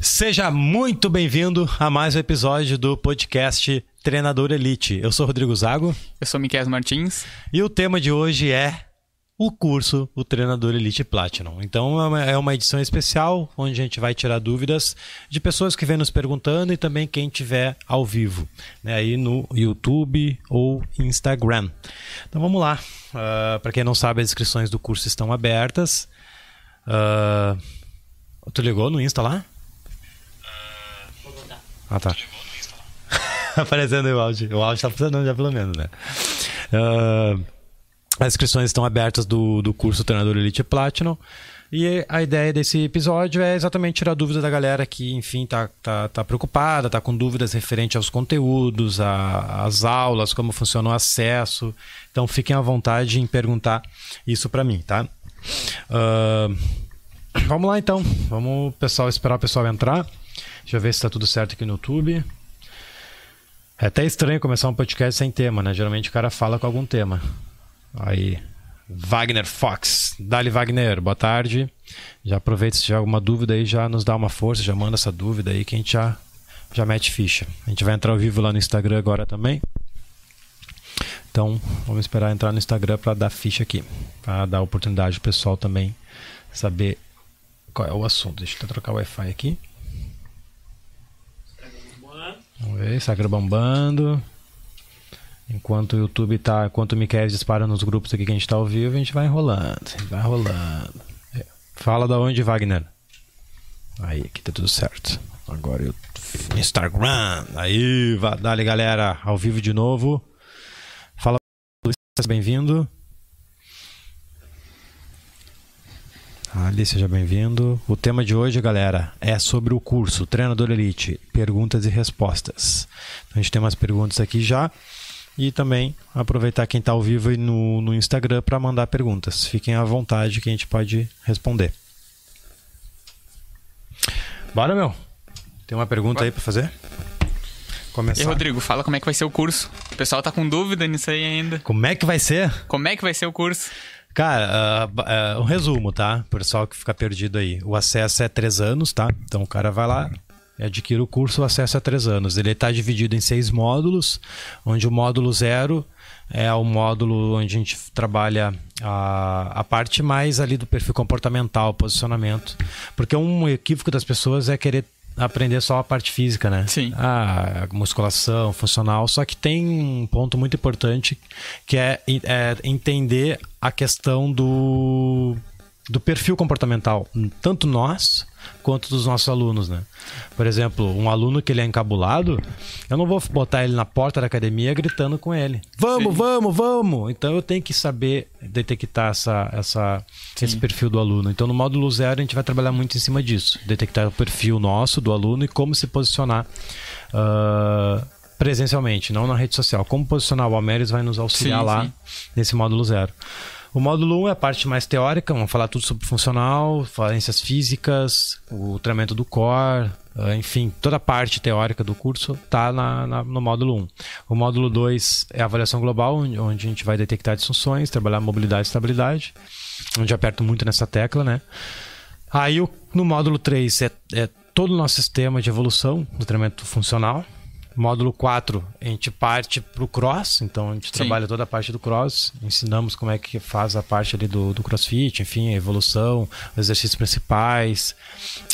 Seja muito bem-vindo a mais um episódio do podcast Treinador Elite. Eu sou Rodrigo Zago. Eu sou Miquel Martins. E o tema de hoje é o curso, o Treinador Elite Platinum. Então é uma edição especial onde a gente vai tirar dúvidas de pessoas que vêm nos perguntando e também quem tiver ao vivo, né, aí no YouTube ou Instagram. Então vamos lá. Uh, Para quem não sabe, as inscrições do curso estão abertas. Uh, tu ligou no Insta lá? Ah, tá. Aparecendo o áudio. O áudio tá funcionando já pelo menos, né? Uh, as inscrições estão abertas do, do curso Treinador Elite Platinum. E a ideia desse episódio é exatamente tirar dúvidas da galera que, enfim, tá, tá, tá preocupada, tá com dúvidas referente aos conteúdos, às aulas, como funciona o acesso. Então fiquem à vontade em perguntar isso para mim, tá? Uh, vamos lá então. Vamos pessoal esperar o pessoal entrar. Deixa eu ver se está tudo certo aqui no YouTube. É até estranho começar um podcast sem tema, né? Geralmente o cara fala com algum tema. Aí, Wagner Fox. Dali Wagner, boa tarde. Já aproveita se tiver alguma dúvida aí, já nos dá uma força, já manda essa dúvida aí que a gente já, já mete ficha. A gente vai entrar ao vivo lá no Instagram agora também. Então, vamos esperar entrar no Instagram para dar ficha aqui. Para dar oportunidade pro pessoal também saber qual é o assunto. Deixa eu trocar o Wi-Fi aqui. Vamos ver, Instagram bombando. Enquanto o YouTube tá. Enquanto o Miquel dispara nos grupos aqui que a gente tá ao vivo, a gente vai enrolando. Vai rolando. É. Fala da onde, Wagner? Aí, aqui tá tudo certo. Agora eu. Instagram. Aí, dale galera, ao vivo de novo. Fala, bem-vindo. Ali, seja bem-vindo. O tema de hoje, galera, é sobre o curso Treinador Elite, perguntas e respostas. Então, a gente tem umas perguntas aqui já. E também aproveitar quem está ao vivo no, no Instagram para mandar perguntas. Fiquem à vontade que a gente pode responder. Bora, meu. Tem uma pergunta Bora. aí para fazer? Começar. E Rodrigo, fala como é que vai ser o curso. O pessoal tá com dúvida nisso aí ainda. Como é que vai ser? Como é que vai ser o curso? Cara, uh, uh, um resumo, tá? Pessoal que fica perdido aí. O acesso é três anos, tá? Então o cara vai lá, adquire o curso, o acesso a três anos. Ele está dividido em seis módulos, onde o módulo zero é o módulo onde a gente trabalha a, a parte mais ali do perfil comportamental, posicionamento. Porque um equívoco das pessoas é querer aprender só a parte física, né? Sim. Ah, musculação, funcional. Só que tem um ponto muito importante que é, é entender a questão do, do perfil comportamental. Tanto nós quanto dos nossos alunos, né? Por exemplo, um aluno que ele é encabulado, eu não vou botar ele na porta da academia gritando com ele. Vamos, Sim. vamos, vamos! Então eu tenho que saber detectar essa, essa, esse perfil do aluno. Então no módulo zero a gente vai trabalhar muito em cima disso. Detectar o perfil nosso, do aluno e como se posicionar. Uh, presencialmente, não na rede social. Como posicionar o Almeres vai nos auxiliar sim, lá sim. nesse módulo zero. O módulo 1 é a parte mais teórica, vamos falar tudo sobre funcional, falências físicas, o treinamento do core, ah, enfim, toda a parte teórica do curso está no módulo 1. O módulo 2 é a avaliação global, onde, onde a gente vai detectar disfunções, trabalhar mobilidade e estabilidade, onde aperto muito nessa tecla, né? Aí no módulo 3 é, é todo o nosso sistema de evolução do treinamento funcional, Módulo 4, a gente parte para o cross, então a gente Sim. trabalha toda a parte do cross, ensinamos como é que faz a parte ali do, do crossfit, enfim, a evolução, os exercícios principais,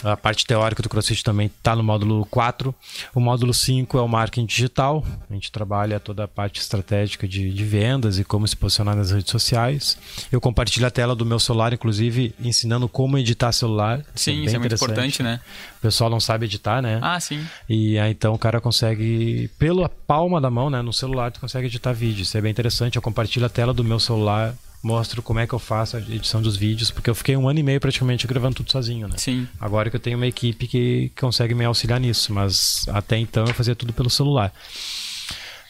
a parte teórica do crossfit também está no módulo 4. O módulo 5 é o marketing digital, a gente trabalha toda a parte estratégica de, de vendas e como se posicionar nas redes sociais. Eu compartilho a tela do meu celular, inclusive, ensinando como editar celular. Sim, é isso é muito importante, né? O pessoal não sabe editar, né? Ah, sim. E aí, então o cara consegue pela palma da mão, né, no celular, tu consegue editar vídeo. Isso é bem interessante. Eu compartilho a tela do meu celular, mostro como é que eu faço a edição dos vídeos, porque eu fiquei um ano e meio praticamente gravando tudo sozinho, né? Sim. Agora que eu tenho uma equipe que consegue me auxiliar nisso, mas até então eu fazia tudo pelo celular.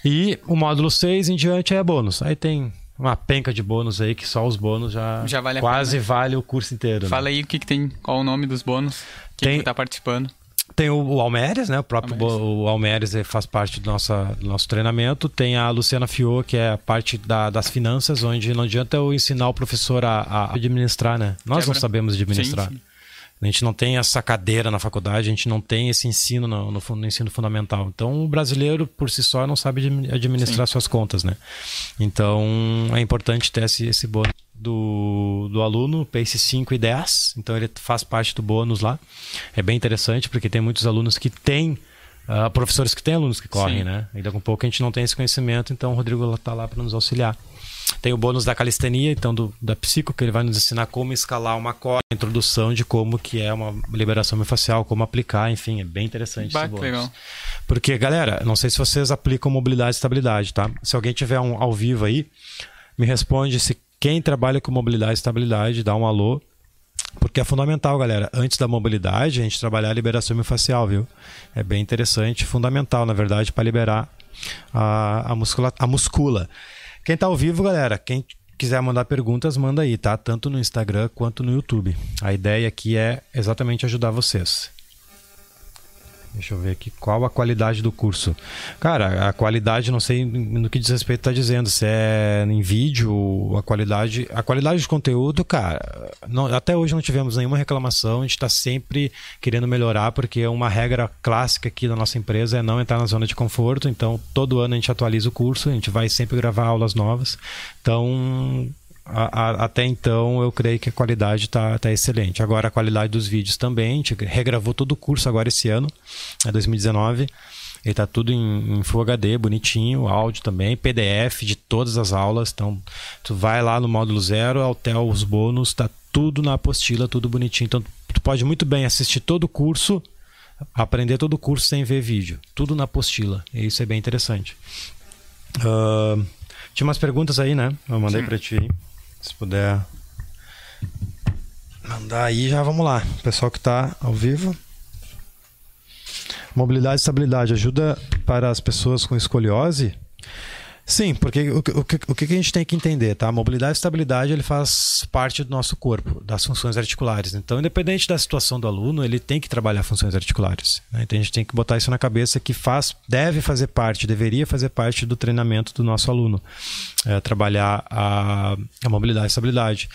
E o módulo 6 em diante é bônus. Aí tem uma penca de bônus aí que só os bônus já, já vale quase vale o curso inteiro. Fala né? aí o que, que tem, qual o nome dos bônus, quem tem, está participando. Tem o, o Almeres, né? O próprio Almeres. o Almeres faz parte do, nossa, do nosso treinamento. Tem a Luciana Fiô, que é a parte da, das finanças, onde não adianta eu ensinar o professor a, a administrar, né? Nós Quebra. não sabemos administrar. Sim, sim. A gente não tem essa cadeira na faculdade, a gente não tem esse ensino no, no, no ensino fundamental. Então, o brasileiro, por si só, não sabe administrar Sim. suas contas, né? Então, é importante ter esse, esse bônus do, do aluno, PACE 5 e 10. Então, ele faz parte do bônus lá. É bem interessante, porque tem muitos alunos que têm Uh, professores que têm alunos que correm, Sim. né? Ainda com pouco a gente não tem esse conhecimento, então o Rodrigo está lá para nos auxiliar. Tem o bônus da calistenia, então do, da psico, que ele vai nos ensinar como escalar uma corda, introdução de como que é uma liberação miofascial, como aplicar, enfim, é bem interessante bah, esse bônus. Legal. Porque, galera, não sei se vocês aplicam mobilidade e estabilidade, tá? Se alguém tiver um ao vivo aí, me responde se quem trabalha com mobilidade e estabilidade, dá um alô, porque é fundamental, galera. Antes da mobilidade, a gente trabalhar a liberação miofascial, viu? É bem interessante, fundamental, na verdade, para liberar a, a, muscula, a muscula. Quem tá ao vivo, galera, quem quiser mandar perguntas, manda aí, tá? Tanto no Instagram quanto no YouTube. A ideia aqui é exatamente ajudar vocês. Deixa eu ver aqui qual a qualidade do curso. Cara, a qualidade, não sei no que diz respeito está dizendo, se é em vídeo, a qualidade. A qualidade de conteúdo, cara, não, até hoje não tivemos nenhuma reclamação, a gente está sempre querendo melhorar, porque uma regra clássica aqui da nossa empresa é não entrar na zona de conforto, então todo ano a gente atualiza o curso, a gente vai sempre gravar aulas novas. Então, a, a, até então eu creio que a qualidade está tá excelente. Agora a qualidade dos vídeos também, a gente regravou todo o curso agora esse ano, é 2019. Ele está tudo em, em, Full HD, bonitinho, áudio também, PDF de todas as aulas. Então, tu vai lá no módulo zero, até os bônus, está tudo na apostila, tudo bonitinho. Então, tu pode muito bem assistir todo o curso, aprender todo o curso sem ver vídeo. Tudo na apostila. E isso é bem interessante. Uh, tinha umas perguntas aí, né? Eu mandei para ti. Se puder mandar aí, já vamos lá. Pessoal que está ao vivo. Mobilidade e estabilidade ajuda para as pessoas com escoliose? Sim, porque o, o, o que a gente tem que entender, tá? A mobilidade e estabilidade ele faz parte do nosso corpo, das funções articulares. Então, independente da situação do aluno, ele tem que trabalhar funções articulares. Né? Então, a gente tem que botar isso na cabeça que faz, deve fazer parte, deveria fazer parte do treinamento do nosso aluno, é, trabalhar a, a mobilidade e estabilidade.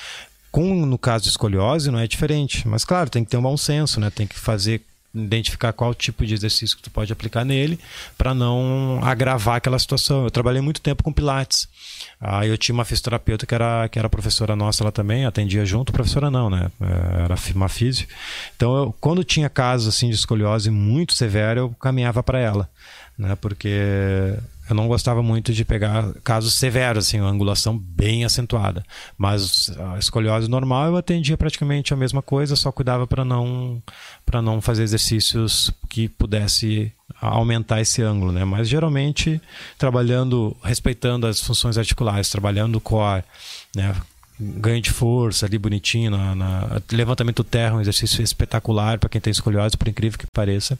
Com, no caso de escoliose, não é diferente. Mas, claro, tem que ter um bom senso, né? Tem que fazer identificar qual tipo de exercício que tu pode aplicar nele para não agravar aquela situação. Eu trabalhei muito tempo com pilates. Aí eu tinha uma fisioterapeuta que era, que era professora nossa lá também, atendia junto, professora não, né? É, era uma físio. Então, eu, quando tinha casos assim de escoliose muito severo, eu caminhava para ela, né? Porque eu não gostava muito de pegar casos severos, assim, uma angulação bem acentuada. Mas a escoliose normal eu atendia praticamente a mesma coisa, só cuidava para não para não fazer exercícios que pudesse aumentar esse ângulo, né? Mas geralmente trabalhando, respeitando as funções articulares, trabalhando o core, né? Ganho de força ali bonitinho, na, na levantamento terra, um exercício espetacular para quem tem escoliose, por incrível que pareça.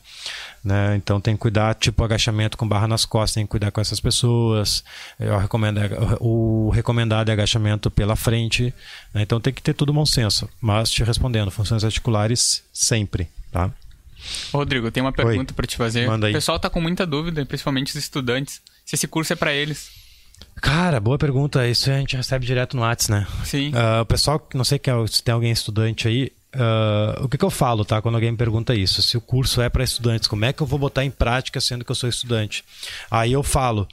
Né? Então tem que cuidar, tipo agachamento com barra nas costas, tem que cuidar com essas pessoas. Eu recomendo, o recomendado é agachamento pela frente. Né? Então tem que ter tudo bom senso. Mas te respondendo, funções articulares sempre, tá? Rodrigo, tem uma pergunta para te fazer. O pessoal está com muita dúvida, principalmente os estudantes, se esse curso é para eles. Cara, boa pergunta. Isso a gente recebe direto no Whats, né? Sim. Uh, o pessoal, não sei é se tem alguém estudante aí, Uh, o que, que, eu falo, tá? Quando alguém me pergunta isso, se o curso é para estudantes, como é que eu vou botar em prática sendo que eu sou estudante? Aí eu falo,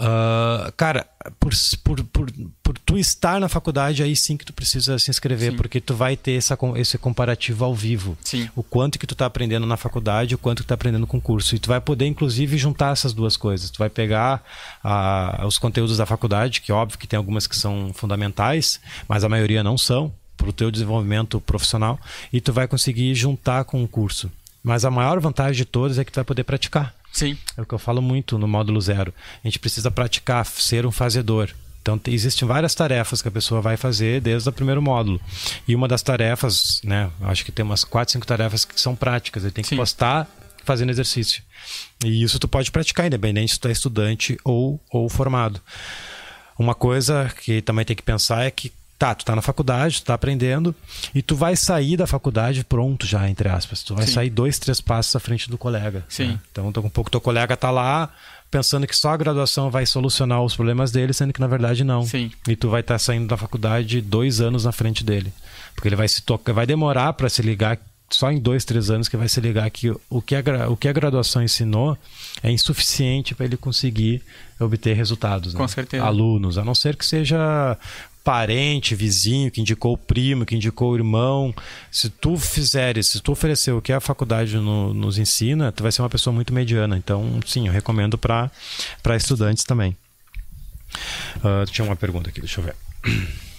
Uh, cara, por, por, por, por, tu estar na faculdade, aí sim que tu precisa se inscrever, sim. porque tu vai ter essa, esse comparativo ao vivo. Sim. O quanto que tu tá aprendendo na faculdade, o quanto que tu tá aprendendo com o curso. E tu vai poder, inclusive, juntar essas duas coisas. Tu vai pegar uh, os conteúdos da faculdade, que óbvio que tem algumas que são fundamentais, mas a maioria não são, para o teu desenvolvimento profissional, e tu vai conseguir juntar com o curso. Mas a maior vantagem de todas é que tu vai poder praticar. Sim. É o que eu falo muito no módulo zero. A gente precisa praticar, ser um fazedor. Então, existem várias tarefas que a pessoa vai fazer desde o primeiro módulo. E uma das tarefas, né, acho que tem umas quatro, cinco tarefas que são práticas. Ele tem que Sim. postar fazendo exercício. E isso tu pode praticar, independente se tu é estudante ou, ou formado. Uma coisa que também tem que pensar é que tá, tu tá na faculdade, tu tá aprendendo, e tu vai sair da faculdade pronto já, entre aspas. Tu vai Sim. sair dois, três passos à frente do colega. Sim. Né? Então, um pouco teu colega tá lá pensando que só a graduação vai solucionar os problemas dele, sendo que na verdade não. Sim. E tu vai estar tá saindo da faculdade dois anos na frente dele. Porque ele vai se tocar, vai demorar para se ligar só em dois, três anos que vai se ligar que o que a, o que a graduação ensinou é insuficiente para ele conseguir obter resultados. Né? Com certeza. Alunos, a não ser que seja parente, vizinho, que indicou o primo, que indicou o irmão. Se tu fizeres, se tu oferecer o que a faculdade no, nos ensina, tu vai ser uma pessoa muito mediana. Então, sim, eu recomendo para estudantes também. Uh, tinha uma pergunta aqui, deixa eu ver.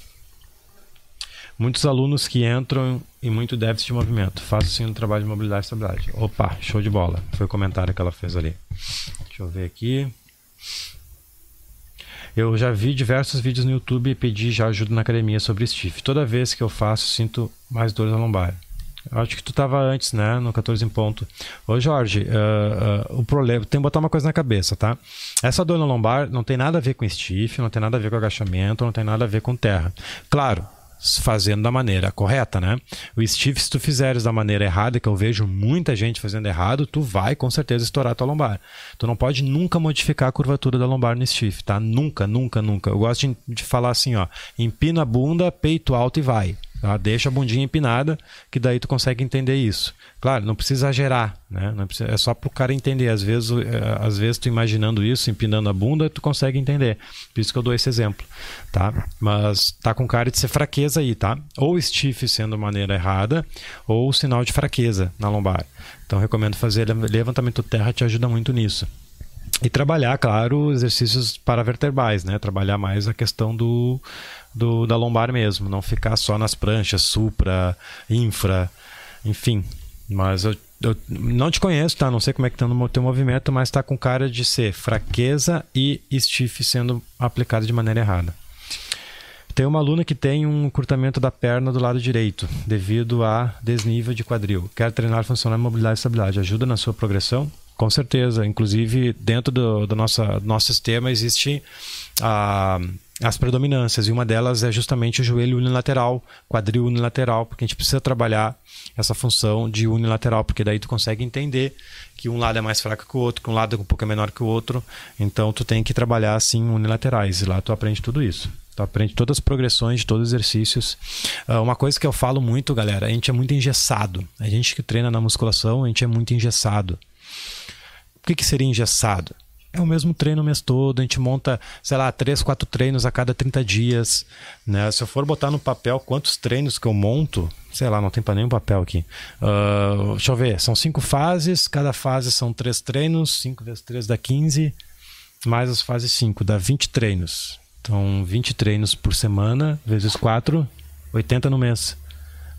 Muitos alunos que entram em muito déficit de movimento. Faço sim um trabalho de mobilidade e estabilidade. Opa, show de bola. Foi o comentário que ela fez ali. Deixa eu ver aqui. Eu já vi diversos vídeos no YouTube e pedi já ajuda na academia sobre stiff. Toda vez que eu faço, sinto mais dores na lombar. Acho que tu estava antes, né? No 14 em ponto. Ô, Jorge, uh, uh, o problema. Tem que botar uma coisa na cabeça, tá? Essa dor na lombar não tem nada a ver com stiff, não tem nada a ver com agachamento, não tem nada a ver com terra. Claro, fazendo da maneira correta, né? O stiff, se tu fizeres da maneira errada, que eu vejo muita gente fazendo errado, tu vai com certeza estourar tua lombar. Tu não pode nunca modificar a curvatura da lombar no stiff, tá? Nunca, nunca, nunca. Eu gosto de, de falar assim, ó, empina a bunda, peito alto e vai. Tá? Deixa a bundinha empinada, que daí tu consegue entender isso. Claro, não precisa exagerar, né? Precisa, é só para o cara entender. Às vezes, é, às vezes tu imaginando isso, empinando a bunda, tu consegue entender. Por isso que eu dou esse exemplo, tá? Mas tá com cara de ser fraqueza aí, tá? Ou stiff sendo maneira errada, ou sinal de fraqueza na lombar. Então recomendo fazer levantamento terra, te ajuda muito nisso. E trabalhar, claro, exercícios paravertebrais, né? Trabalhar mais a questão do do, da lombar mesmo, não ficar só nas pranchas, supra, infra, enfim. Mas eu, eu não te conheço, tá? Não sei como é que tá no teu movimento, mas tá com cara de ser fraqueza e stiff sendo aplicado de maneira errada. Tem uma aluna que tem um encurtamento da perna do lado direito, devido a desnível de quadril. Quer treinar funcionar mobilidade e estabilidade. Ajuda na sua progressão? Com certeza. Inclusive, dentro do, do, nossa, do nosso sistema existe a as predominâncias, e uma delas é justamente o joelho unilateral, quadril unilateral, porque a gente precisa trabalhar essa função de unilateral, porque daí tu consegue entender que um lado é mais fraco que o outro, que um lado é um pouco menor que o outro, então tu tem que trabalhar assim unilaterais, e lá tu aprende tudo isso. Tu aprende todas as progressões de todos os exercícios. Uh, uma coisa que eu falo muito, galera, a gente é muito engessado. A gente que treina na musculação, a gente é muito engessado. O que, que seria engessado? é o mesmo treino o mês todo, a gente monta, sei lá, três, quatro treinos a cada 30 dias. Né? Se eu for botar no papel quantos treinos que eu monto, sei lá, não tem para nenhum papel aqui. Uh, deixa eu ver, são cinco fases, cada fase são três treinos, 5 vezes 3 dá 15, mais as fases 5, dá 20 treinos. Então, 20 treinos por semana, vezes 4, 80 no mês.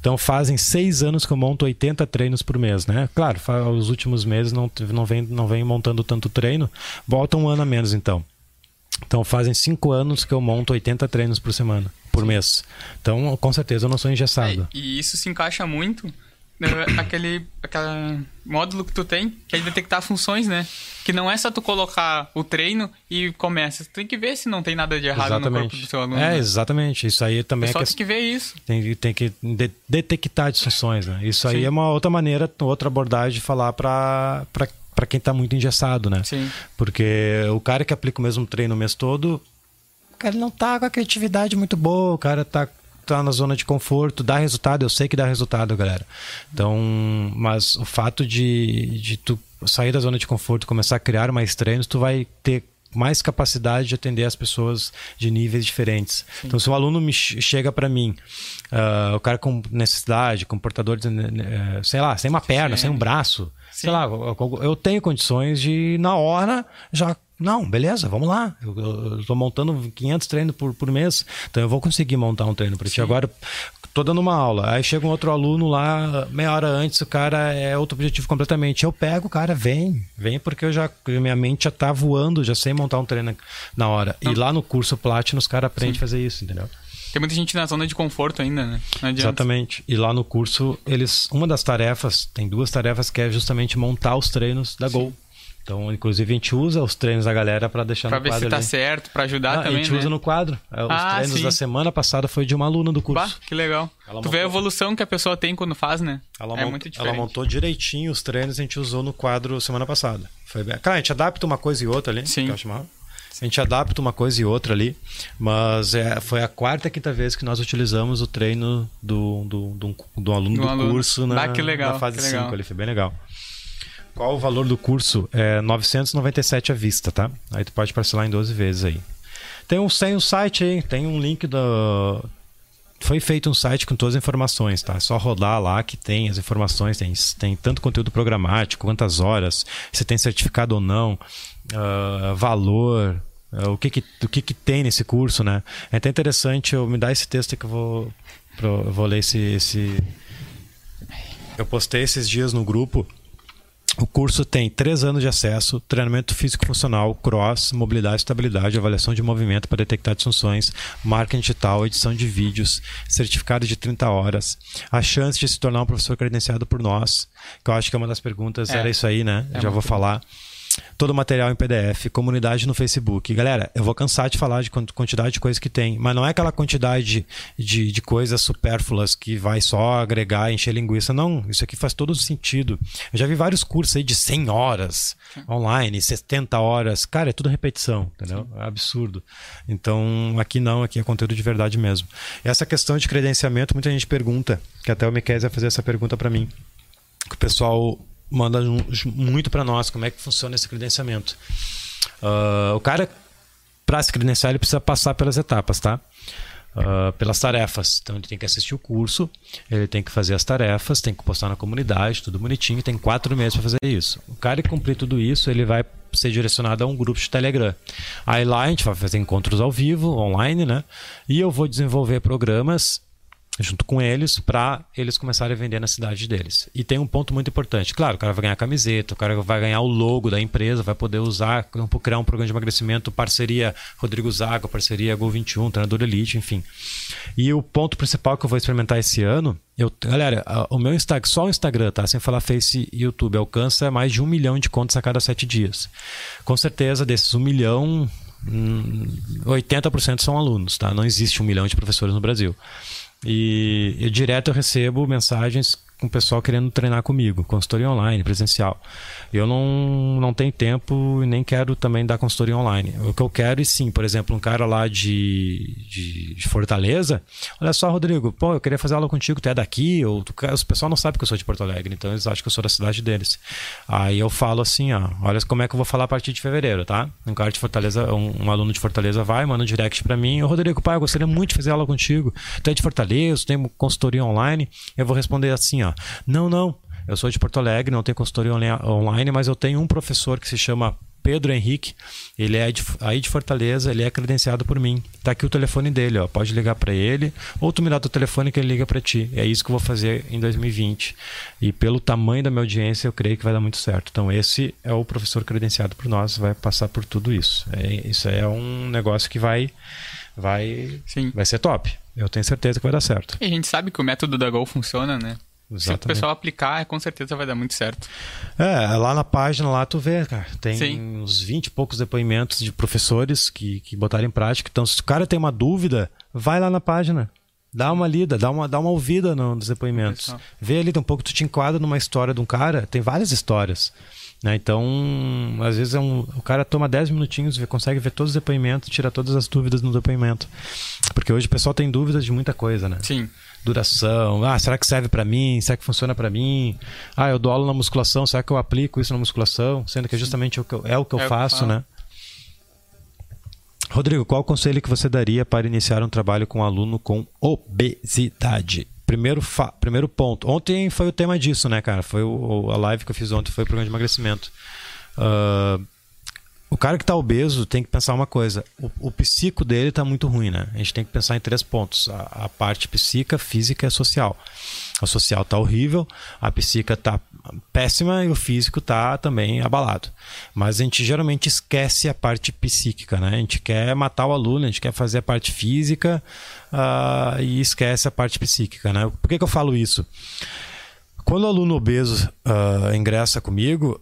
Então fazem seis anos que eu monto 80 treinos por mês, né? Claro, os últimos meses não, não, vem, não vem montando tanto treino, volta um ano a menos então. Então fazem cinco anos que eu monto 80 treinos por semana, por mês. Então, com certeza eu não sou engessado. É, e isso se encaixa muito aquele, aquele módulo que tu tem, que é detectar funções, né? Que não é só tu colocar o treino e começa. Tu tem que ver se não tem nada de errado exatamente. no corpo do seu aluno. É, né? exatamente. Isso aí também só é que... tem que ver isso. Tem, tem que de detectar disfunções, né? Isso Sim. aí é uma outra maneira, outra abordagem de falar para para quem está muito engessado, né? Sim. Porque o cara que aplica o mesmo treino o mês todo, o cara não tá com a criatividade muito boa, o cara tá tá na zona de conforto, dá resultado, eu sei que dá resultado, galera. Então, mas o fato de, de tu sair da zona de conforto e começar a criar mais treinos, tu vai ter mais capacidade de atender as pessoas de níveis diferentes. Sim. Então, se um aluno me chega para mim, uh, o cara com necessidade, com portador de, uh, sei lá, sem uma perna, Sim. sem um braço, Sim. sei lá, eu, eu tenho condições de, na hora, já não, beleza, vamos lá. Eu estou montando 500 treinos por, por mês, então eu vou conseguir montar um treino para ti. Agora, tô dando uma aula, aí chega um outro aluno lá, meia hora antes, o cara é outro objetivo completamente. Eu pego, o cara vem, vem porque eu já, minha mente já tá voando, já sei montar um treino na hora. Não. E lá no curso Platinum, os caras aprendem a fazer isso, entendeu? Tem muita gente na zona de conforto ainda, né? Exatamente. E lá no curso, eles. Uma das tarefas, tem duas tarefas que é justamente montar os treinos da Sim. Gol. Então, inclusive, a gente usa os treinos da galera para deixar pra no quadro. Pra ver se tá certo, para ajudar ah, também. A gente né? usa no quadro. É, os ah, treinos sim. da semana passada foi de uma aluna do curso. Bah, que legal. Ela tu montou... vê a evolução que a pessoa tem quando faz, né? Ela é muito diferente. Ela montou direitinho os treinos a gente usou no quadro semana passada. Foi bem. Claro, a gente adapta uma coisa e outra ali. Sim. Que eu A gente adapta uma coisa e outra ali, mas é, foi a quarta, quinta vez que nós utilizamos o treino do, do, do, do aluno do, do aluno. curso na, ah, que legal, na fase 5 ali, foi bem legal. Qual o valor do curso? É 997 à vista, tá? Aí tu pode parcelar em 12 vezes aí. Tem um, tem um site aí, tem um link do. Foi feito um site com todas as informações, tá? É só rodar lá que tem as informações, tem, tem tanto conteúdo programático, quantas horas, se tem certificado ou não, uh, valor, uh, o, que, que, o que, que tem nesse curso, né? É até interessante eu me dar esse texto que eu vou, eu vou ler esse, esse. Eu postei esses dias no grupo o curso tem três anos de acesso, treinamento físico-funcional, cross, mobilidade, estabilidade, avaliação de movimento para detectar disfunções, marketing digital, edição de vídeos, certificado de 30 horas, a chance de se tornar um professor credenciado por nós, que eu acho que é uma das perguntas, é. era isso aí, né? É Já vou falar. Todo o material em PDF, comunidade no Facebook. Galera, eu vou cansar de falar de quantidade de coisas que tem, mas não é aquela quantidade de, de coisas supérfluas que vai só agregar, encher linguiça. Não, isso aqui faz todo sentido. Eu já vi vários cursos aí de 100 horas online, 70 horas. Cara, é tudo repetição, entendeu? É absurdo. Então, aqui não, aqui é conteúdo de verdade mesmo. Essa questão de credenciamento, muita gente pergunta, que até o Miquel vai fazer essa pergunta para mim. Que o pessoal manda muito para nós como é que funciona esse credenciamento. Uh, o cara, para se credenciar, ele precisa passar pelas etapas, tá? Uh, pelas tarefas. Então ele tem que assistir o curso, ele tem que fazer as tarefas, tem que postar na comunidade, tudo bonitinho, tem quatro meses para fazer isso. O cara que cumprir tudo isso, ele vai ser direcionado a um grupo de Telegram. Aí lá a gente vai fazer encontros ao vivo, online, né? E eu vou desenvolver programas junto com eles para eles começarem a vender na cidade deles. E tem um ponto muito importante. Claro, o cara vai ganhar camiseta, o cara vai ganhar o logo da empresa, vai poder usar, criar um programa de emagrecimento, parceria Rodrigo Zaga, parceria Gol 21, treinador elite, enfim. E o ponto principal que eu vou experimentar esse ano, eu, galera, o meu Instagram, só o Instagram, tá? Sem falar Face e YouTube, alcança mais de um milhão de contas a cada sete dias. Com certeza, desses um milhão, 80% hum, são alunos, tá? Não existe um milhão de professores no Brasil. E eu direto eu recebo mensagens com o pessoal querendo treinar comigo, consultoria online, presencial. Eu não, não tenho tempo e nem quero também dar consultoria online. O que eu quero, e sim, por exemplo, um cara lá de, de, de Fortaleza, olha só, Rodrigo, pô, eu queria fazer aula contigo, tu é daqui, ou tu, pessoal não sabe que eu sou de Porto Alegre, então eles acham que eu sou da cidade deles. Aí eu falo assim, ó, olha como é que eu vou falar a partir de fevereiro, tá? Um cara de Fortaleza, um, um aluno de Fortaleza vai, manda um direct para mim, ô Rodrigo, pai, eu gostaria muito de fazer aula contigo, tu é de Fortaleza, tem consultoria online, eu vou responder assim, ó, não, não, eu sou de Porto Alegre, não tenho consultoria online, mas eu tenho um professor que se chama Pedro Henrique, ele é de, aí de Fortaleza, ele é credenciado por mim. Tá aqui o telefone dele, ó. Pode ligar para ele, ou tu me dá teu telefone que ele liga para ti. É isso que eu vou fazer em 2020. E pelo tamanho da minha audiência, eu creio que vai dar muito certo. Então esse é o professor credenciado por nós, vai passar por tudo isso. É, isso é um negócio que vai vai Sim. vai ser top. Eu tenho certeza que vai dar certo. E a gente sabe que o método da Gol funciona, né? Exatamente. Se o pessoal aplicar, com certeza vai dar muito certo. É, lá na página lá tu vê, cara, tem Sim. uns 20 e poucos depoimentos de professores que, que botaram em prática. Então, se o cara tem uma dúvida, vai lá na página. Dá uma lida, dá uma, dá uma ouvida nos depoimentos. Vê ali um pouco, tu te enquadra numa história de um cara, tem várias histórias. Né? Então, às vezes é um, o cara toma 10 minutinhos, consegue ver todos os depoimentos, tira todas as dúvidas no depoimento. Porque hoje o pessoal tem dúvidas de muita coisa, né? Sim duração. Ah, será que serve para mim? Será que funciona para mim? Ah, eu dou aula na musculação, será que eu aplico isso na musculação? Sendo que é justamente o que eu, é o que eu é faço, né? Rodrigo, qual o conselho que você daria para iniciar um trabalho com um aluno com obesidade? Primeiro, primeiro ponto. Ontem foi o tema disso, né, cara? Foi o, a live que eu fiz ontem, foi o programa de emagrecimento. Uh, o cara que está obeso tem que pensar uma coisa: o, o psico dele está muito ruim, né? A gente tem que pensar em três pontos: a, a parte psíquica, física e social. A social está horrível, a psíquica está péssima e o físico está também abalado. Mas a gente geralmente esquece a parte psíquica, né? A gente quer matar o aluno, a gente quer fazer a parte física uh, e esquece a parte psíquica, né? Por que, que eu falo isso? Quando o aluno obeso uh, ingressa comigo,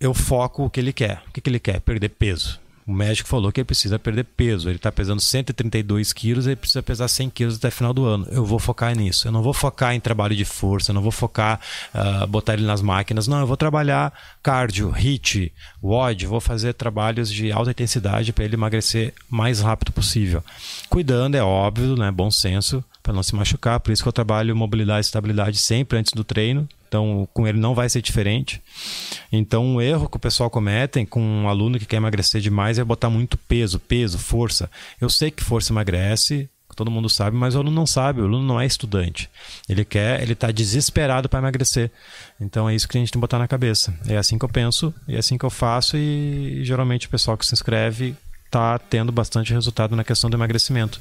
eu foco o que ele quer. O que, que ele quer? Perder peso. O médico falou que ele precisa perder peso. Ele está pesando 132 quilos, ele precisa pesar 100 quilos até final do ano. Eu vou focar nisso. Eu não vou focar em trabalho de força, eu não vou focar, uh, botar ele nas máquinas. Não, eu vou trabalhar cardio, HIIT, WOD, vou fazer trabalhos de alta intensidade para ele emagrecer mais rápido possível. Cuidando, é óbvio, né? Bom senso, para não se machucar. Por isso que eu trabalho mobilidade e estabilidade sempre antes do treino. Então, com ele não vai ser diferente. Então, um erro que o pessoal comete com um aluno que quer emagrecer demais é botar muito peso, peso, força. Eu sei que força emagrece, todo mundo sabe, mas o aluno não sabe, o aluno não é estudante. Ele quer, ele está desesperado para emagrecer. Então é isso que a gente tem que botar na cabeça. É assim que eu penso, é assim que eu faço e geralmente o pessoal que se inscreve está tendo bastante resultado na questão do emagrecimento.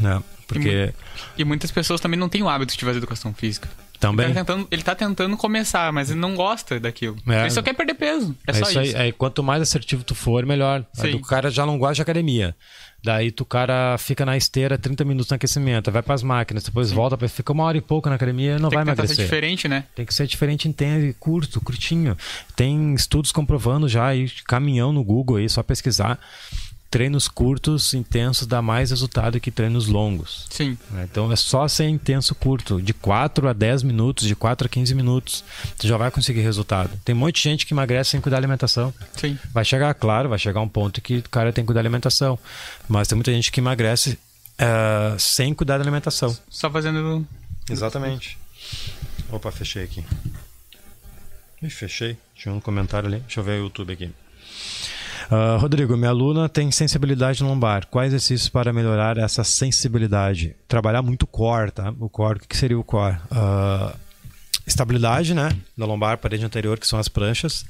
Né? Porque... E, e muitas pessoas também não têm o hábito de fazer educação física. Também. Ele tá, tentando, ele tá tentando começar, mas ele não gosta daquilo. É. Ele só quer perder peso. É, é só isso. isso. Aí, quanto mais assertivo tu for, melhor. O cara já não gosta de academia. Daí tu cara fica na esteira 30 minutos no aquecimento, vai para as máquinas, depois Sim. volta, fica uma hora e pouco na academia não Tem vai que emagrecer. Tem que ser diferente, né? Tem que ser diferente em curto, curtinho. Tem estudos comprovando já aí, caminhão no Google aí, só pesquisar treinos curtos, intensos, dá mais resultado que treinos longos. Sim. Então é só ser intenso curto, de 4 a 10 minutos, de 4 a 15 minutos, tu já vai conseguir resultado. Tem muita gente que emagrece sem cuidar da alimentação. Sim. Vai chegar, claro, vai chegar um ponto que o cara tem que cuidar da alimentação. Mas tem muita gente que emagrece uh, sem cuidar da alimentação. Só fazendo. Exatamente. Opa, fechei aqui. Ih, fechei. Tinha um comentário ali. Deixa eu ver o YouTube aqui. Uh, Rodrigo, minha aluna tem sensibilidade lombar. Quais exercícios para melhorar essa sensibilidade? Trabalhar muito core, tá? O core, o que seria o core? Uh, estabilidade, né? Da lombar, parede anterior, que são as pranchas.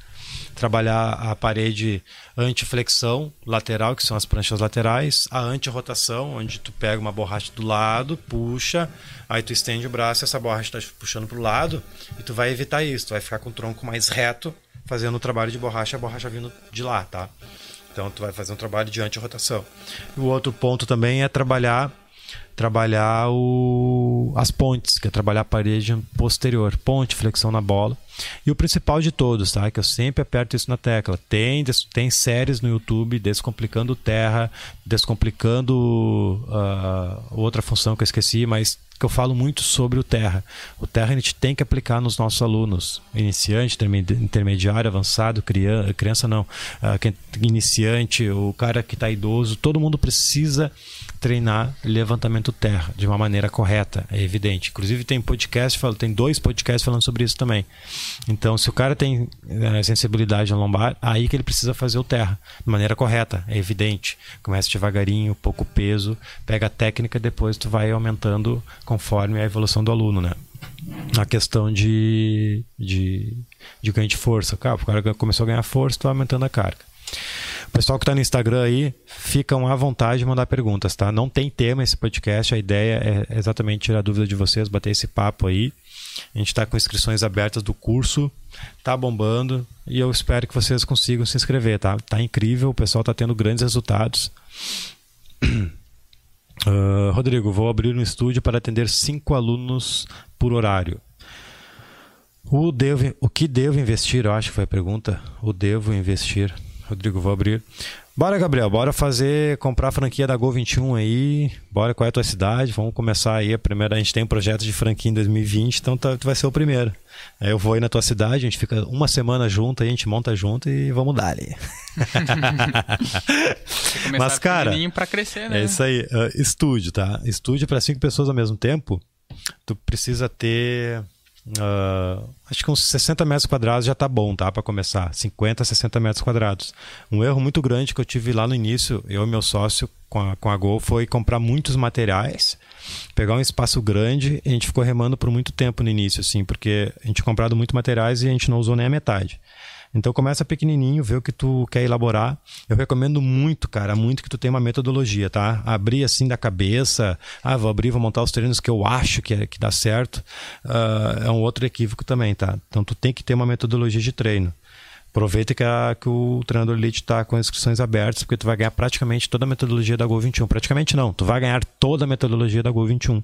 Trabalhar a parede antiflexão lateral, que são as pranchas laterais. A antirrotação, onde tu pega uma borracha do lado, puxa, aí tu estende o braço e essa borracha está puxando para o lado. E tu vai evitar isso, tu vai ficar com o tronco mais reto fazendo o trabalho de borracha, a borracha vindo de lá, tá? Então tu vai fazer um trabalho de anti-rotação. O outro ponto também é trabalhar trabalhar o, as pontes, que é trabalhar a parede posterior, ponte, flexão na bola. E o principal de todos, tá? Que eu sempre aperto isso na tecla. Tem, tem séries no YouTube descomplicando terra, descomplicando uh, outra função que eu esqueci, mas que eu falo muito sobre o Terra. O Terra a gente tem que aplicar nos nossos alunos, iniciante, intermediário, avançado, criança, criança não, uh, iniciante, o cara que está idoso, todo mundo precisa treinar levantamento terra de uma maneira correta, é evidente. Inclusive tem podcast, tem dois podcasts falando sobre isso também. Então, se o cara tem é, sensibilidade na lombar, aí que ele precisa fazer o terra de maneira correta, é evidente. Começa devagarinho, pouco peso, pega a técnica, depois tu vai aumentando conforme a evolução do aluno, né? A questão de, de, de ganho de força. Cara, o cara começou a ganhar força, tu vai aumentando a carga. O pessoal que está no Instagram aí, ficam à vontade de mandar perguntas, tá? Não tem tema esse podcast, a ideia é exatamente tirar dúvida de vocês, bater esse papo aí. A gente está com inscrições abertas do curso, tá bombando e eu espero que vocês consigam se inscrever, tá? Tá incrível, o pessoal está tendo grandes resultados. Uh, Rodrigo, vou abrir um estúdio para atender cinco alunos por horário. O, devo, o que devo investir? Eu acho que foi a pergunta. O devo investir. Rodrigo, vou abrir. Bora, Gabriel, bora fazer, comprar a franquia da Gol 21 aí. Bora, qual é a tua cidade? Vamos começar aí. A primeira, a gente tem um projeto de franquia em 2020, então tá, tu vai ser o primeiro. Aí eu vou aí na tua cidade, a gente fica uma semana junto, aí a gente monta junto e vamos dar ali. Mas, cara, para crescer, né? É isso aí. Uh, estúdio, tá? Estúdio para cinco pessoas ao mesmo tempo, tu precisa ter Uh, acho que uns 60 metros quadrados já tá bom, tá? Para começar. 50, 60 metros quadrados. Um erro muito grande que eu tive lá no início, eu e meu sócio com a, com a Gol, foi comprar muitos materiais, pegar um espaço grande a gente ficou remando por muito tempo no início, assim, porque a gente comprado muito materiais e a gente não usou nem a metade. Então começa pequenininho, vê o que tu quer elaborar. Eu recomendo muito, cara, muito que tu tenha uma metodologia, tá? Abrir assim da cabeça, ah, vou abrir, vou montar os treinos que eu acho que, é, que dá certo, uh, é um outro equívoco também, tá? Então tu tem que ter uma metodologia de treino. Aproveita que, a, que o treinador elite está com inscrições abertas, porque tu vai ganhar praticamente toda a metodologia da Gol 21. Praticamente não, tu vai ganhar toda a metodologia da Gol 21,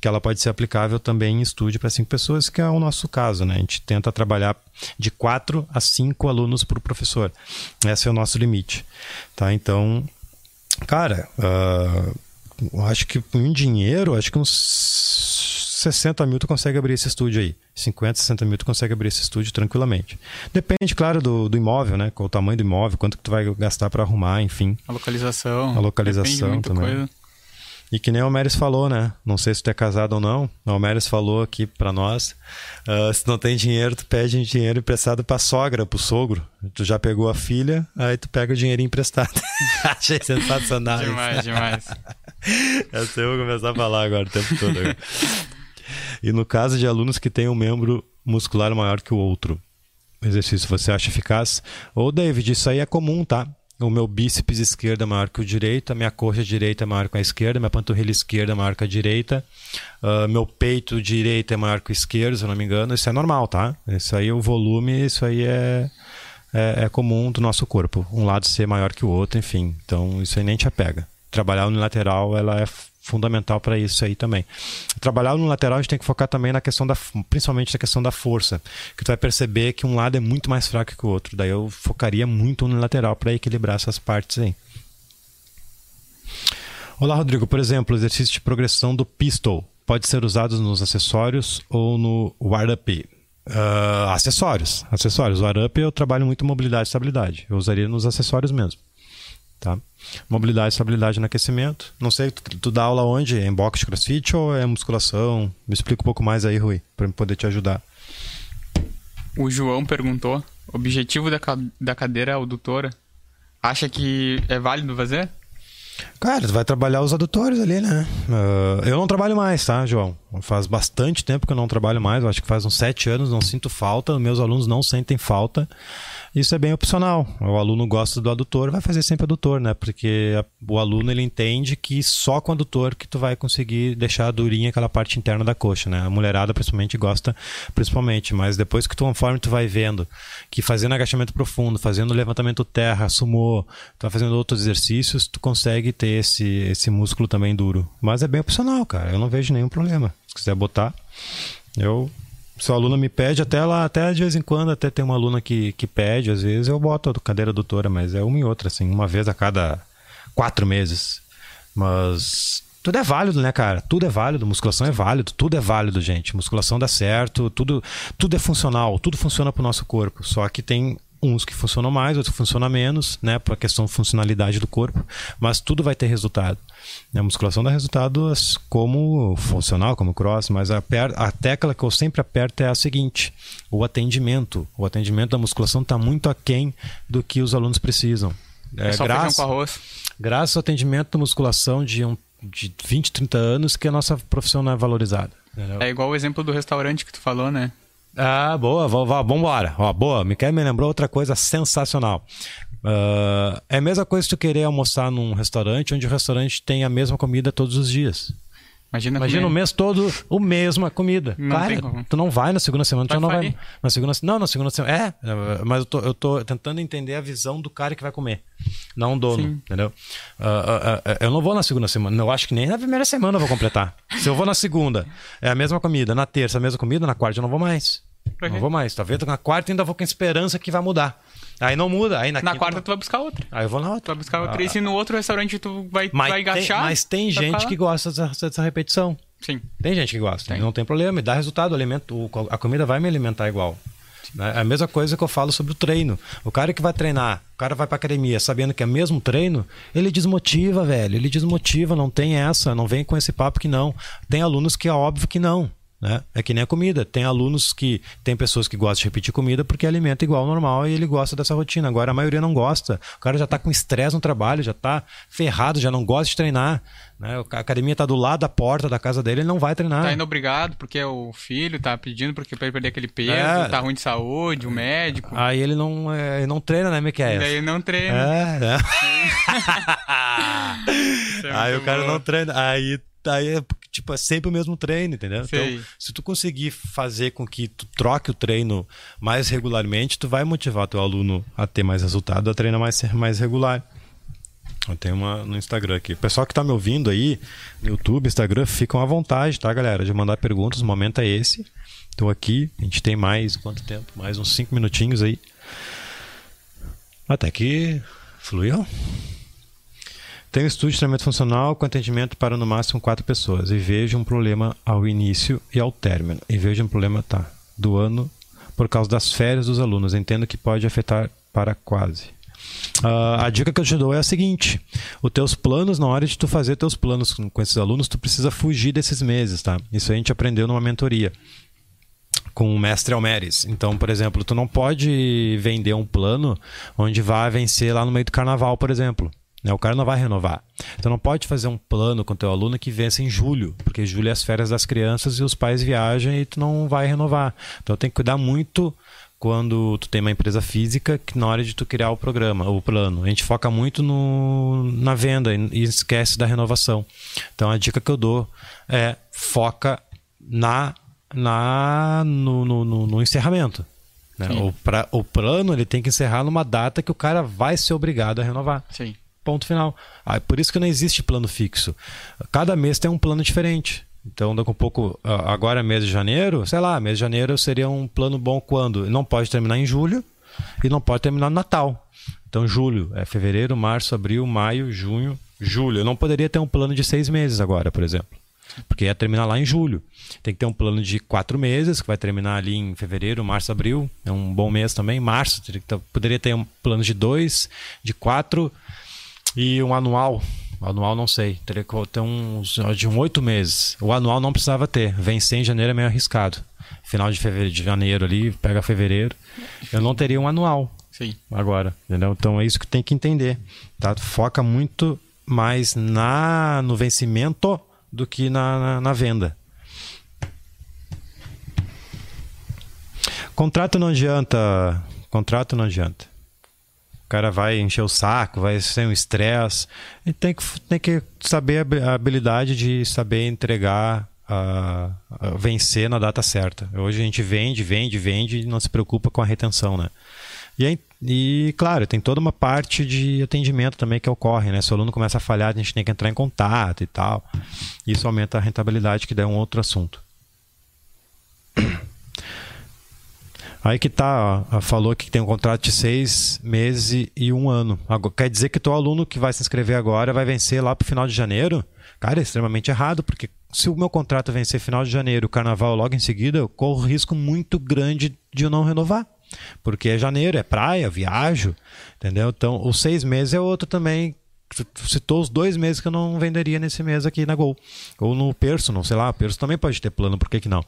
que ela pode ser aplicável também em estúdio para cinco pessoas, que é o nosso caso, né? A gente tenta trabalhar de quatro a cinco alunos por professor. Esse é o nosso limite, tá? Então, cara, uh, acho que em dinheiro, acho que uns 60 mil tu consegue abrir esse estúdio aí. 50, 60 mil tu consegue abrir esse estúdio tranquilamente. Depende, claro, do, do imóvel, né? Qual o tamanho do imóvel, quanto que tu vai gastar para arrumar, enfim. A localização. A localização também. Coisa. E que nem o Almeres falou, né? Não sei se tu é casado ou não. O Almeres falou aqui para nós: uh, se não tem dinheiro, tu pede dinheiro emprestado pra sogra, pro sogro. Tu já pegou a filha, aí tu pega o dinheiro emprestado. Achei sensacional. demais, demais. Essa eu vou começar a falar agora o tempo todo. E no caso de alunos que têm um membro muscular maior que o outro, exercício você acha eficaz? Ou, David, isso aí é comum, tá? O meu bíceps esquerdo é maior que o direito, a minha coxa direita é maior que a esquerda, minha panturrilha esquerda é maior que a direita, uh, meu peito direito é maior que o esquerdo, se eu não me engano. Isso é normal, tá? Isso aí, o volume, isso aí é, é, é comum do nosso corpo. Um lado ser maior que o outro, enfim. Então, isso aí nem te apega. Trabalhar unilateral, ela é fundamental para isso aí também. Trabalhar no lateral a gente tem que focar também na questão da, principalmente na questão da força, que tu vai perceber que um lado é muito mais fraco que o outro. Daí eu focaria muito no lateral para equilibrar essas partes aí. Olá, Rodrigo. Por exemplo, exercício de progressão do pistol pode ser usado nos acessórios ou no wire-up. Uh, acessórios. Acessórios. O wire-up eu trabalho muito mobilidade e estabilidade. Eu usaria nos acessórios mesmo. Tá? Mobilidade, estabilidade no aquecimento. Não sei, tu, tu dá aula onde? É em boxe de crossfit ou é musculação? Me explica um pouco mais aí, Rui, para poder te ajudar. O João perguntou: objetivo da, da cadeira adutora, acha que é válido fazer? Cara, tu vai trabalhar os adutores ali, né? Uh, eu não trabalho mais, tá, João? Faz bastante tempo que eu não trabalho mais, eu acho que faz uns sete anos, não sinto falta, meus alunos não sentem falta. Isso é bem opcional. O aluno gosta do adutor, vai fazer sempre adutor, né? Porque o aluno ele entende que só com adutor que tu vai conseguir deixar durinha aquela parte interna da coxa, né? A mulherada principalmente gosta principalmente, mas depois que tu conforme tu vai vendo que fazendo agachamento profundo, fazendo levantamento terra, sumô, tu vai fazendo outros exercícios, tu consegue ter esse esse músculo também duro. Mas é bem opcional, cara. Eu não vejo nenhum problema. Se quiser botar, eu se o aluno me pede, até lá, até de vez em quando, até tem uma aluna que, que pede, às vezes eu boto a cadeira doutora, mas é uma e outra, assim, uma vez a cada quatro meses. Mas tudo é válido, né, cara? Tudo é válido, musculação é válido, tudo é válido, gente. Musculação dá certo, tudo, tudo é funcional, tudo funciona pro nosso corpo. Só que tem uns que funcionam mais, outros que funcionam menos, né, para questão de funcionalidade do corpo, mas tudo vai ter resultado. A musculação dá resultados como funcional, como cross, mas a, a tecla que eu sempre aperto é a seguinte: o atendimento. O atendimento da musculação está muito aquém do que os alunos precisam. É, é só graças, com arroz. graças ao atendimento da musculação de, um, de 20, 30 anos que a nossa profissão não é valorizada. É igual o exemplo do restaurante que tu falou, né? Ah, boa, vamos embora. Ó, boa, Miquel me lembrou outra coisa sensacional. Uh, é a mesma coisa se tu querer almoçar num restaurante onde o restaurante tem a mesma comida todos os dias. Imagina, Imagina o mês todo o mesma comida. Não Cara, tu não vai na segunda semana, vai tu não vai. Na segunda, não, na segunda semana. É, mas eu tô, eu tô tentando entender a visão do cara que vai comer. Não o dono, Sim. entendeu? Uh, uh, uh, eu não vou na segunda semana. Eu acho que nem na primeira semana eu vou completar. Se eu vou na segunda, é a mesma comida. Na terça, a mesma comida. Na quarta, eu não vou mais. Não vou mais. Tá vendo? Na quarta ainda vou com esperança que vai mudar. Aí não muda. Aí na, na quarta tu vai buscar outra. Aí eu vou na outra. Tu vai buscar outra. Ah, e se no outro restaurante tu vai, mas vai agachar. Tem, mas tem gente que gosta dessa, dessa, repetição. Sim. Tem gente que gosta. Tem. Não tem problema. Me dá resultado. Alimento, a comida vai me alimentar igual. É a mesma coisa que eu falo sobre o treino. O cara que vai treinar, o cara vai pra academia sabendo que é mesmo treino, ele desmotiva, velho. Ele desmotiva, não tem essa, não vem com esse papo que não. Tem alunos que é óbvio que não. Né? É que nem a comida. Tem alunos que. Tem pessoas que gostam de repetir comida porque alimenta igual ao normal e ele gosta dessa rotina. Agora a maioria não gosta. O cara já está com estresse no trabalho, já está ferrado, já não gosta de treinar. Né? A academia está do lado da porta da casa dele, ele não vai treinar. Tá indo obrigado porque o filho tá pedindo porque para perder aquele peso, é. tá ruim de saúde, o médico. Aí ele não, é, ele não treina, né, Miquel? Aí ele não treina. É, né? é Aí o cara bom. não treina. Aí Aí, tipo, é sempre o mesmo treino, entendeu? Então, Sim. Então, se tu conseguir fazer com que tu troque o treino mais regularmente, tu vai motivar teu aluno a ter mais resultado, a treinar mais, mais regular. Eu tenho uma no Instagram aqui. O pessoal que está me ouvindo aí, no YouTube, Instagram, ficam à vontade, tá, galera? De mandar perguntas. O momento é esse. Estou aqui. A gente tem mais quanto tempo? Mais uns 5 minutinhos aí. Até que fluiu. Tenho estúdio de treinamento funcional com atendimento para no máximo quatro pessoas e vejo um problema ao início e ao término. E vejo um problema, tá, do ano por causa das férias dos alunos. Entendo que pode afetar para quase. Uh, a dica que eu te dou é a seguinte: os teus planos, na hora de tu fazer teus planos com, com esses alunos, tu precisa fugir desses meses, tá? Isso a gente aprendeu numa mentoria com o mestre Almeres. Então, por exemplo, tu não pode vender um plano onde vai vencer lá no meio do carnaval, por exemplo. Né? O cara não vai renovar. Então não pode fazer um plano com teu aluno que vença em julho, porque julho é as férias das crianças e os pais viajam e tu não vai renovar. Então tem que cuidar muito quando tu tem uma empresa física que na hora de tu criar o programa, o plano, a gente foca muito no, na venda e esquece da renovação. Então a dica que eu dou é foca na, na no, no, no, no encerramento. Né? O, pra, o plano ele tem que encerrar numa data que o cara vai ser obrigado a renovar. Sim. Ponto final. Ah, por isso que não existe plano fixo. Cada mês tem um plano diferente. Então, daqui um pouco, agora é mês de janeiro, sei lá, mês de janeiro seria um plano bom quando? Não pode terminar em julho e não pode terminar no Natal. Então, julho é fevereiro, março, abril, maio, junho, julho. Eu não poderia ter um plano de seis meses agora, por exemplo. Porque ia terminar lá em julho. Tem que ter um plano de quatro meses, que vai terminar ali em fevereiro, março, abril. É um bom mês também. Março, poderia ter um plano de dois, de quatro e um anual Anual não sei. Teria que ter uns de um oito meses. O anual não precisava ter. Vencer em janeiro é meio arriscado. Final de fevereiro, de janeiro ali, pega fevereiro. Eu não teria um anual. Sim. Agora, entendeu? Então é isso que tem que entender. Tá? Foca muito mais na no vencimento do que na, na, na venda. Contrato não adianta. Contrato não adianta. O cara vai encher o saco, vai ser um estresse. E tem que, tem que saber a habilidade de saber entregar, uh, uh, vencer na data certa. Hoje a gente vende, vende, vende e não se preocupa com a retenção, né? E, aí, e, claro, tem toda uma parte de atendimento também que ocorre, né? Se o aluno começa a falhar, a gente tem que entrar em contato e tal. Isso aumenta a rentabilidade, que é um outro assunto. Aí que tá, ó, falou que tem um contrato de seis meses e um ano. Quer dizer que teu aluno que vai se inscrever agora vai vencer lá pro final de janeiro? Cara, é extremamente errado, porque se o meu contrato vencer final de janeiro, o carnaval logo em seguida, eu corro risco muito grande de eu não renovar. Porque é janeiro, é praia, viajo, entendeu? Então, os seis meses é outro também citou os dois meses que eu não venderia nesse mês aqui na Gol. Ou no Perso, não sei lá. O Perso também pode ter plano, por que, que não?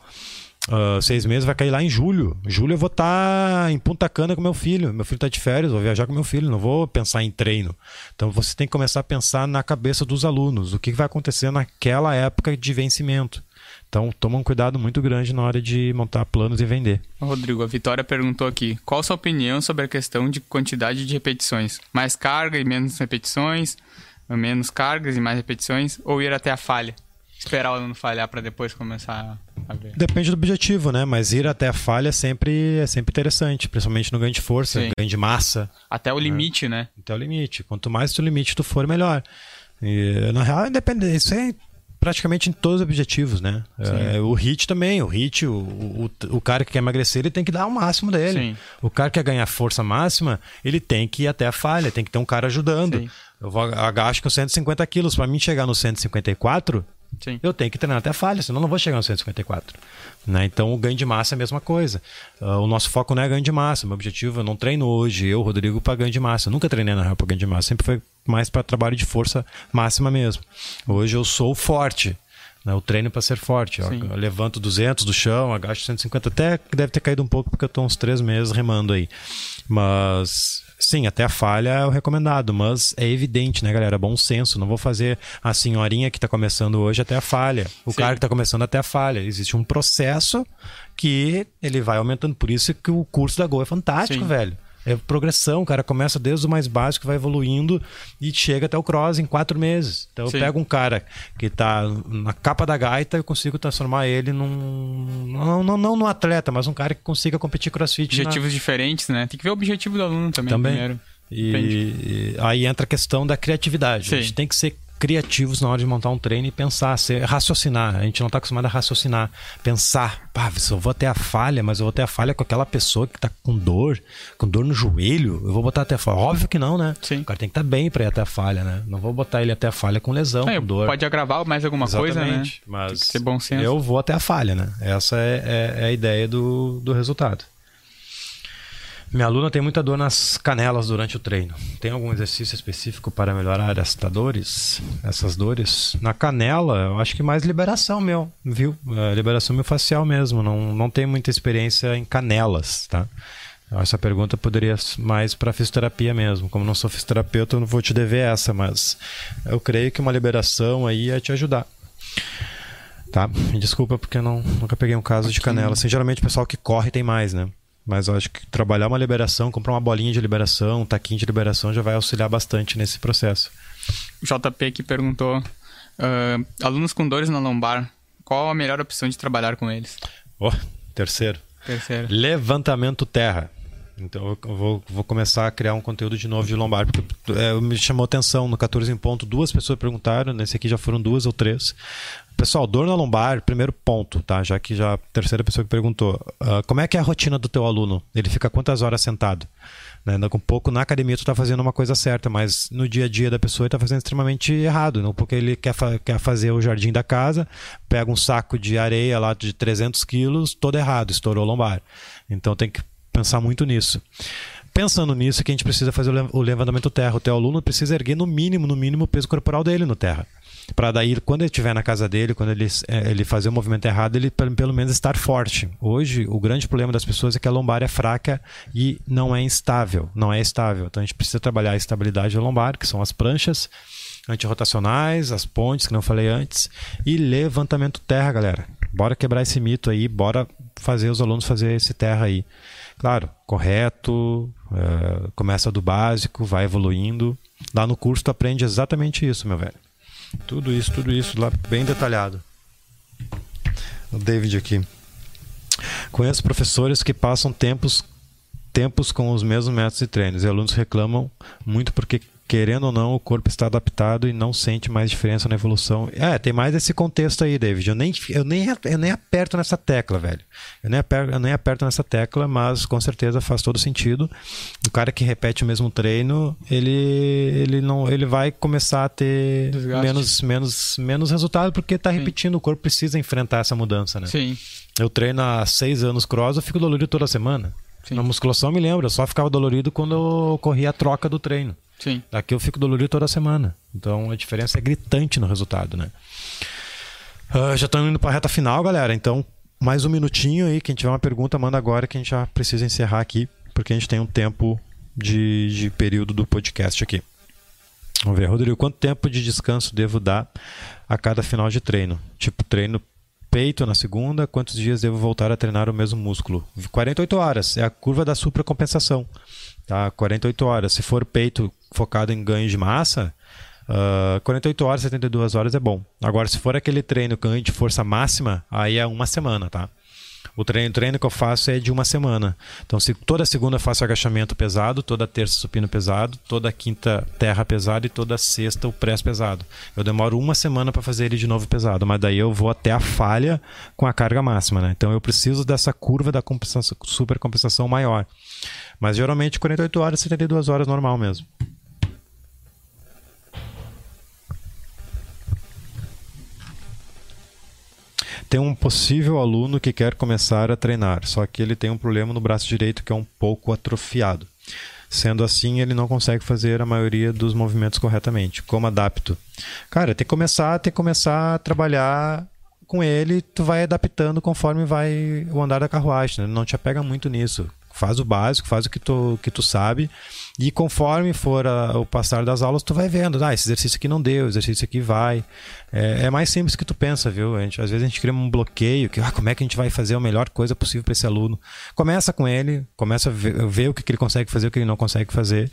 Uh, seis meses vai cair lá em julho. Julho eu vou estar tá em Punta Cana com meu filho. Meu filho está de férias, vou viajar com meu filho, não vou pensar em treino. Então você tem que começar a pensar na cabeça dos alunos, o que vai acontecer naquela época de vencimento. Então toma um cuidado muito grande na hora de montar planos e vender. Rodrigo, a Vitória perguntou aqui: qual sua opinião sobre a questão de quantidade de repetições? Mais carga e menos repetições? Menos cargas e mais repetições? Ou ir até a falha? Esperar o aluno falhar para depois começar a ver. Depende do objetivo, né? Mas ir até a falha é sempre, é sempre interessante, principalmente no ganho de força, Sim. ganho de massa. Até o né? limite, né? Até o limite. Quanto mais o limite tu for, melhor. E, na real, independe, isso é praticamente em todos os objetivos, né? É, o HIT também, o HIT, o, o, o, cara que quer emagrecer, ele tem que dar o máximo dele. Sim. O cara que quer ganhar força máxima, ele tem que ir até a falha, tem que ter um cara ajudando. Sim. Eu vou, agacho com 150 quilos. Para mim chegar no 154, Sim. Eu tenho que treinar até falha, senão não vou chegar no 154. Né? Então o ganho de massa é a mesma coisa. Uh, o nosso foco não é ganho de massa. Meu objetivo, eu não treino hoje, eu, Rodrigo, para ganho de massa. Eu nunca treinei na real para ganho de massa. Sempre foi mais para trabalho de força máxima mesmo. Hoje eu sou forte. Né? O treino para ser forte. Eu, eu levanto 200 do chão, agacho 150. Até deve ter caído um pouco porque eu estou uns três meses remando aí. Mas Sim, até a falha é o recomendado, mas é evidente, né, galera? Bom senso. Não vou fazer a senhorinha que está começando hoje até a falha. O Sim. cara que está começando até a falha. Existe um processo que ele vai aumentando. Por isso que o curso da Gol é fantástico, Sim. velho. É progressão, o cara começa desde o mais básico, vai evoluindo e chega até o cross em quatro meses. Então Sim. eu pego um cara que está na capa da gaita e consigo transformar ele num. Não, não, não num atleta, mas um cara que consiga competir crossfit. Objetivos na... diferentes, né? Tem que ver o objetivo do aluno também, também. primeiro. E, e, aí entra a questão da criatividade. Sim. A gente tem que ser criativos na hora de montar um treino e pensar, ser, raciocinar. A gente não está acostumado a raciocinar. Pensar, pá, se eu vou ter a falha, mas eu vou ter a falha com aquela pessoa que está com dor, com dor no joelho, eu vou botar até a falha. Óbvio que não, né? Sim. O cara tem que estar tá bem para ir até a falha, né? Não vou botar ele até a falha com lesão, é, com dor. Pode agravar mais alguma Exatamente, coisa, né? Mas tem que ser bom senso. eu vou até a falha, né? Essa é, é, é a ideia do, do resultado. Minha aluna tem muita dor nas canelas durante o treino. Tem algum exercício específico para melhorar estas dores? Essas dores? Na canela, eu acho que mais liberação meu, viu? É, liberação miofascial mesmo. Não, não tenho muita experiência em canelas, tá? Essa pergunta poderia mais para fisioterapia mesmo. Como não sou fisioterapeuta, eu não vou te dever essa, mas eu creio que uma liberação aí ia te ajudar. Tá? Me desculpa porque eu não, nunca peguei um caso de canela. Assim, geralmente o pessoal que corre tem mais, né? Mas eu acho que trabalhar uma liberação, comprar uma bolinha de liberação, um taquinho de liberação já vai auxiliar bastante nesse processo. O JP aqui perguntou: uh, alunos com dores na lombar, qual a melhor opção de trabalhar com eles? Oh, terceiro. Terceiro. Levantamento terra. Então eu vou, vou começar a criar um conteúdo de novo de lombar, porque é, me chamou atenção no 14 em ponto, duas pessoas perguntaram, nesse aqui já foram duas ou três. Pessoal, dor na lombar, primeiro ponto, tá? Já que já a terceira pessoa que perguntou. Uh, como é que é a rotina do teu aluno? Ele fica quantas horas sentado? Né? Com pouco na academia tu está fazendo uma coisa certa, mas no dia a dia da pessoa está fazendo extremamente errado, não? porque ele quer, fa quer fazer o jardim da casa, pega um saco de areia lá de 300 quilos, todo errado, estourou lombar. Então tem que pensar muito nisso. Pensando nisso, que a gente precisa fazer o levantamento terra. O teu aluno precisa erguer no mínimo, no mínimo, o peso corporal dele no terra para daí quando ele estiver na casa dele, quando ele, é, ele fazer o movimento errado, ele pelo menos estar forte. Hoje, o grande problema das pessoas é que a lombar é fraca e não é instável, não é estável. Então a gente precisa trabalhar a estabilidade da lombar, que são as pranchas antirrotacionais, as pontes, que não falei antes, e levantamento terra, galera. Bora quebrar esse mito aí, bora fazer os alunos fazer esse terra aí. Claro, correto, é, começa do básico, vai evoluindo. Lá no curso tu aprende exatamente isso, meu velho. Tudo isso, tudo isso lá bem detalhado. O David aqui. Conheço professores que passam tempos tempos com os mesmos métodos de treinos e alunos reclamam muito porque querendo ou não, o corpo está adaptado e não sente mais diferença na evolução. É, tem mais esse contexto aí, David. Eu nem, eu nem, eu nem aperto nessa tecla, velho. Eu nem, aperto, eu nem aperto nessa tecla, mas com certeza faz todo sentido. O cara que repete o mesmo treino, ele, ele, não, ele vai começar a ter menos, menos, menos resultado porque está repetindo. O corpo precisa enfrentar essa mudança, né? Sim. Eu treino há seis anos cross, eu fico dolorido toda semana. Sim. Na musculação, eu me lembro, eu só ficava dolorido quando eu corria a troca do treino. Sim. Aqui eu fico dolorido toda semana. Então a diferença é gritante no resultado, né? Uh, já estamos indo para a reta final, galera. Então, mais um minutinho aí. Quem tiver uma pergunta, manda agora que a gente já precisa encerrar aqui, porque a gente tem um tempo de, de período do podcast aqui. Vamos ver, Rodrigo, quanto tempo de descanso devo dar a cada final de treino? Tipo, treino peito na segunda, quantos dias devo voltar a treinar o mesmo músculo? 48 horas, é a curva da supracompensação. Tá? 48 horas. Se for peito focado em ganho de massa, uh, ah, 48 horas, 72 horas é bom. Agora, se for aquele treino ganho de força máxima, aí é uma semana, tá? O treino, treino que eu faço é de uma semana. Então, se toda segunda eu faço agachamento pesado, toda terça supino pesado, toda quinta terra pesado e toda sexta o press pesado. Eu demoro uma semana para fazer ele de novo pesado, mas daí eu vou até a falha com a carga máxima, né? Então eu preciso dessa curva da compensação, supercompensação maior. Mas geralmente 48 horas, 72 horas normal mesmo. Tem um possível aluno que quer começar a treinar, só que ele tem um problema no braço direito que é um pouco atrofiado. Sendo assim, ele não consegue fazer a maioria dos movimentos corretamente. Como adapto? Cara, tem que começar, tem que começar a trabalhar com ele, tu vai adaptando conforme vai o andar da carruagem, né? não te apega muito nisso. Faz o básico, faz o que tu, que tu sabe E conforme for a, o passar das aulas, tu vai vendo, ah, esse exercício aqui não deu, exercício aqui vai. É, é, mais simples que tu pensa, viu? A gente, às vezes a gente cria um bloqueio, que ah, como é que a gente vai fazer a melhor coisa possível para esse aluno? Começa com ele, começa a ver, ver, o que, ele consegue fazer, o que ele não consegue fazer.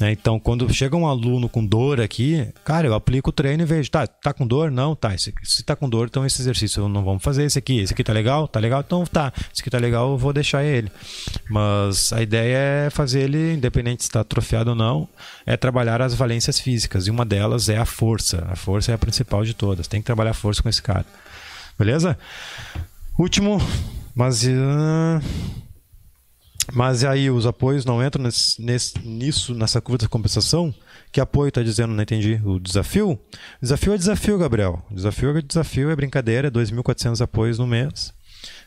Né? Então, quando chega um aluno com dor aqui, cara, eu aplico o treino e vejo, tá, tá com dor? Não, tá. Se, se tá com dor, então esse exercício não vamos fazer esse aqui. Esse aqui tá legal? Tá legal? Então tá. Esse aqui tá legal, eu vou deixar ele. Mas a ideia é fazer ele, independente se está atrofiado ou não, é trabalhar as valências físicas. E uma delas é a força. A força é a principal de todas. Tem que trabalhar força com esse cara. Beleza? Último, mas. Uh, mas aí os apoios não entram nesse, nesse, nisso, nessa curva de compensação? Que apoio está dizendo? Não entendi. O desafio? Desafio é desafio, Gabriel. Desafio é desafio, é brincadeira, é 2.400 apoios no mês.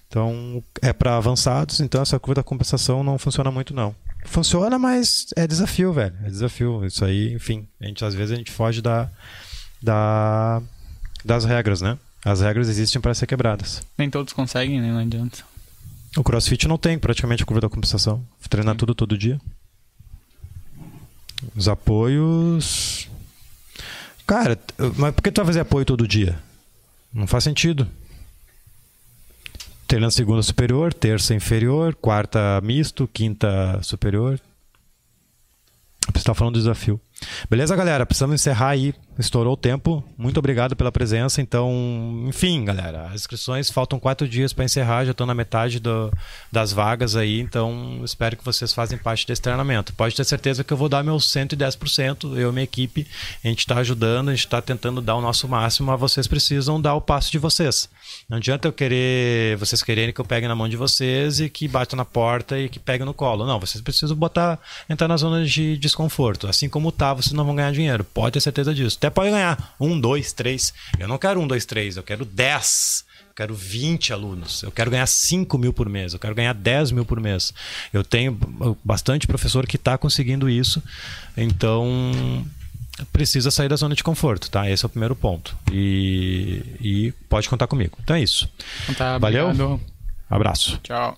Então, é para avançados, então essa curva da compensação não funciona muito, não. Funciona, mas é desafio, velho. É desafio. Isso aí, enfim, a gente, às vezes a gente foge da, da, das regras, né? As regras existem para ser quebradas. Nem todos conseguem, né? Não adianta. O CrossFit não tem praticamente a curva da compensação. Treinar Sim. tudo todo dia. Os apoios. Cara, mas por que tu vai fazer apoio todo dia? Não faz sentido. Treina segunda superior, terça inferior, quarta misto, quinta superior. Você está falando do desafio. Beleza, galera? Precisamos encerrar aí. Estourou o tempo. Muito obrigado pela presença. Então, enfim, galera, as inscrições faltam quatro dias para encerrar. Já estou na metade do, das vagas aí. Então, espero que vocês façam parte desse treinamento. Pode ter certeza que eu vou dar meu 110%. Eu e minha equipe, a gente está ajudando, a gente está tentando dar o nosso máximo, mas vocês precisam dar o passo de vocês. Não adianta eu querer, vocês quererem que eu pegue na mão de vocês e que bata na porta e que pegue no colo. Não, vocês precisam botar, entrar na zona de desconforto. Assim como tá, vocês não vão ganhar dinheiro. Pode ter certeza disso. Até pode ganhar um, dois, três. Eu não quero um, dois, três. Eu quero dez. Eu quero 20 alunos. Eu quero ganhar 5 mil por mês. Eu quero ganhar 10 mil por mês. Eu tenho bastante professor que está conseguindo isso. Então, precisa sair da zona de conforto, tá? Esse é o primeiro ponto. E, e pode contar comigo. Então é isso. Então tá, Valeu. Abraço. Tchau.